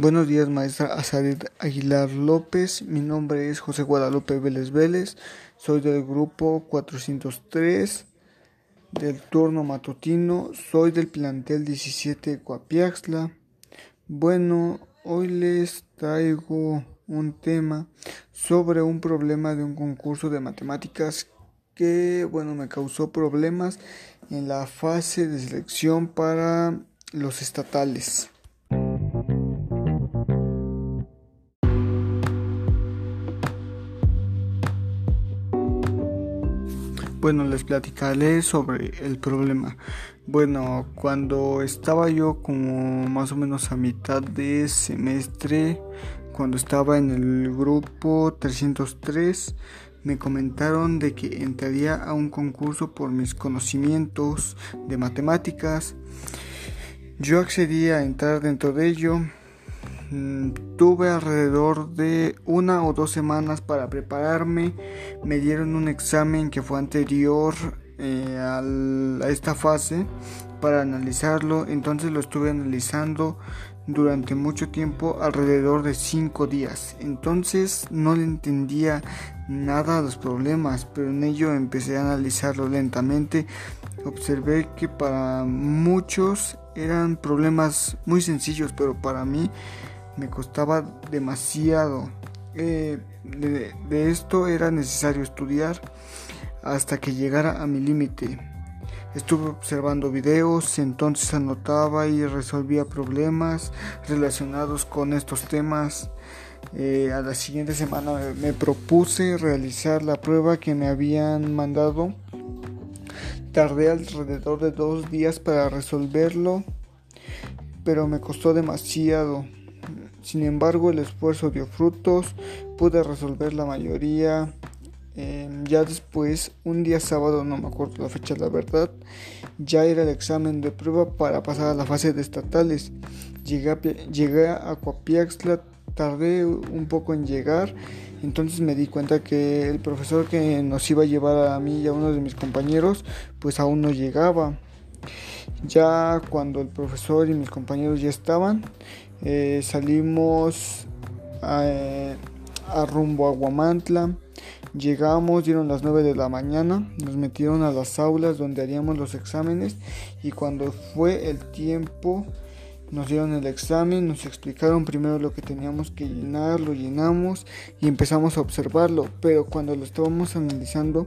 Buenos días, maestra Azarid Aguilar López. Mi nombre es José Guadalupe Vélez Vélez. Soy del grupo 403 del turno matutino. Soy del plantel 17 Coapiaxla. Bueno, hoy les traigo un tema sobre un problema de un concurso de matemáticas que, bueno, me causó problemas en la fase de selección para los estatales. Bueno, les platicaré sobre el problema. Bueno, cuando estaba yo como más o menos a mitad de semestre, cuando estaba en el grupo 303, me comentaron de que entraría a un concurso por mis conocimientos de matemáticas. Yo accedí a entrar dentro de ello Mm, tuve alrededor de una o dos semanas para prepararme. Me dieron un examen que fue anterior eh, a esta fase para analizarlo. Entonces lo estuve analizando durante mucho tiempo, alrededor de cinco días. Entonces no le entendía nada a los problemas, pero en ello empecé a analizarlo lentamente. Observé que para muchos eran problemas muy sencillos, pero para mí me costaba demasiado. Eh, de, esto era necesario estudiar hasta que llegara a mi límite. Estuve observando videos, entonces anotaba y resolvía problemas relacionados con estos temas. Eh, a la siguiente semana me propuse realizar la prueba que me habían mandado. Tardé alrededor de dos días para resolverlo, pero me costó demasiado. Sin embargo, el esfuerzo dio frutos, pude resolver la mayoría. Em, ya después, un día sábado, no me acuerdo la fecha, la verdad, ya era el examen de prueba para pasar a la fase de estatales. Llegué a, llegué a Coapiaxla, tardé un poco en llegar, entonces me di cuenta que el profesor que nos iba a llevar a mí y a uno de mis compañeros, pues aún no llegaba. Ya cuando el profesor y mis compañeros ya estaban, eh, salimos a, rumbo a Guamantla. Llegamos, dieron las 9 de la mañana, nos metieron a las aulas donde haríamos los exámenes y cuando fue el tiempo nos dieron el examen, nos explicaron primero lo que teníamos que llenar, lo llenamos y empezamos a observarlo, pero cuando lo estábamos analizando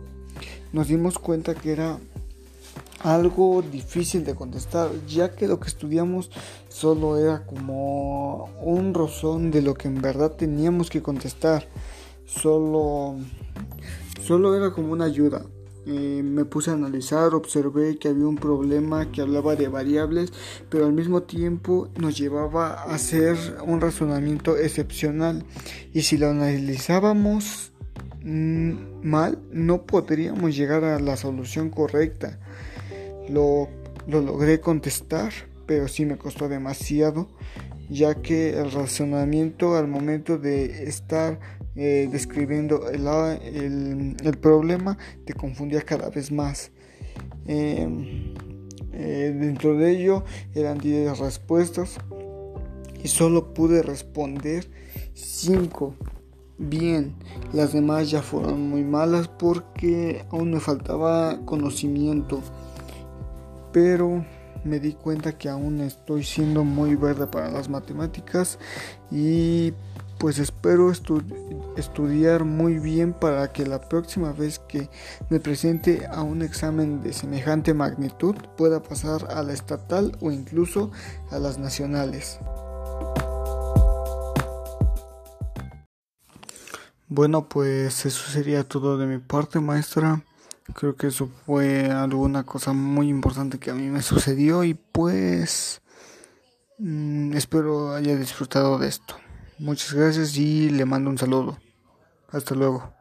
nos dimos cuenta que era algo difícil de contestar, ya que lo que estudiamos solo era como un rozón de lo que en verdad teníamos que contestar. Solo, solo era como una ayuda. me puse a analizar, observé que había un problema que hablaba de variables, pero al mismo tiempo nos llevaba a hacer un razonamiento excepcional. Y si lo analizábamos mm, mal, no podríamos llegar a la solución correcta. Lo, logré contestar, pero sí me costó demasiado, ya que el razonamiento al momento de estar eh, describiendo el, el, problema te confundía cada vez más. Em, eh, dentro de ello eran 10 respuestas y solo pude responder 5 bien. Las demás ya fueron muy malas porque aún me faltaba conocimiento pero me di cuenta que aún estoy siendo muy verde para las matemáticas y pues espero estudiar muy bien para que la próxima vez que me presente a un examen de semejante magnitud pueda pasar a la estatal o incluso a las nacionales. Bueno, pues eso sería todo de mi parte, maestra. Creo que eso fue alguna cosa muy importante que a mí me sucedió y pues mm, espero haya disfrutado de esto. Muchas gracias y le mando un saludo. Hasta luego.